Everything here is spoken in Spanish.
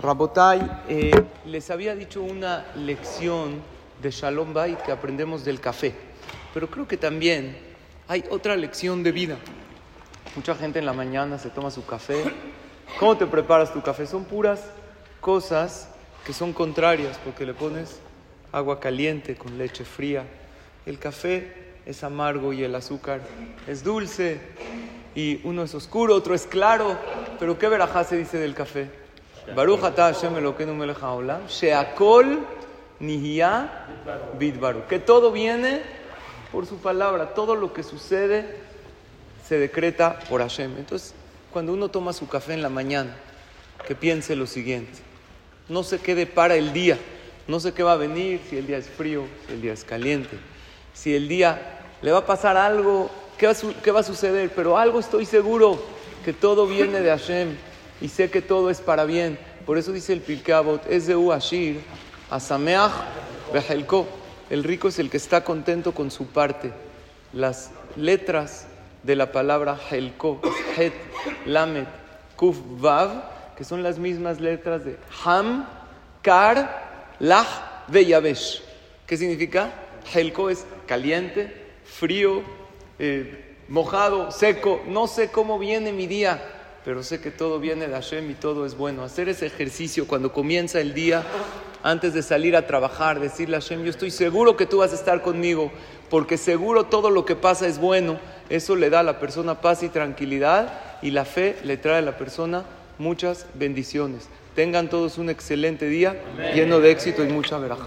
Rabotai, eh, les había dicho una lección de Shalom Bay que aprendemos del café, pero creo que también hay otra lección de vida. Mucha gente en la mañana se toma su café. ¿Cómo te preparas tu café? Son puras cosas que son contrarias porque le pones agua caliente con leche fría. El café es amargo y el azúcar es dulce y uno es oscuro, otro es claro. Pero ¿qué verajá se dice del café? Baruch atah Hashem Elokeinu melech haolam, sheakol nihya bidbaru. Que todo viene por su palabra, todo lo que sucede se decreta por Hashem. Entonces, cuando uno toma su café en la mañana, que piense lo siguiente, no se quede para el día, no sé qué va a venir, si el día es frío, si el día es caliente, si el día le va a pasar algo, qué va qué va a suceder, pero algo estoy seguro, que todo viene de Hashem y sé que todo es para bien. Por eso dice el Pirkei Avot, es de Ashir, Asameach Behelko. El rico es el que está contento con su parte. Las letras de la palabra Helko, Het, Lamet, Kuf, Vav, que son las mismas letras de Ham, Kar, Lach, Veyabesh. ¿Qué significa? Helko es caliente, frío, eh, mojado, seco. No sé cómo viene mi día, pero sé que todo viene de Hashem y todo es bueno. Hacer ese ejercicio cuando comienza el día, antes de salir a trabajar, decirle a Hashem, yo estoy seguro que tú vas a estar conmigo, porque seguro todo lo que pasa es bueno. Eso le da a la persona paz y tranquilidad y la fe le trae a la persona muchas bendiciones. Tengan todos un excelente día lleno de éxito y mucha veraja.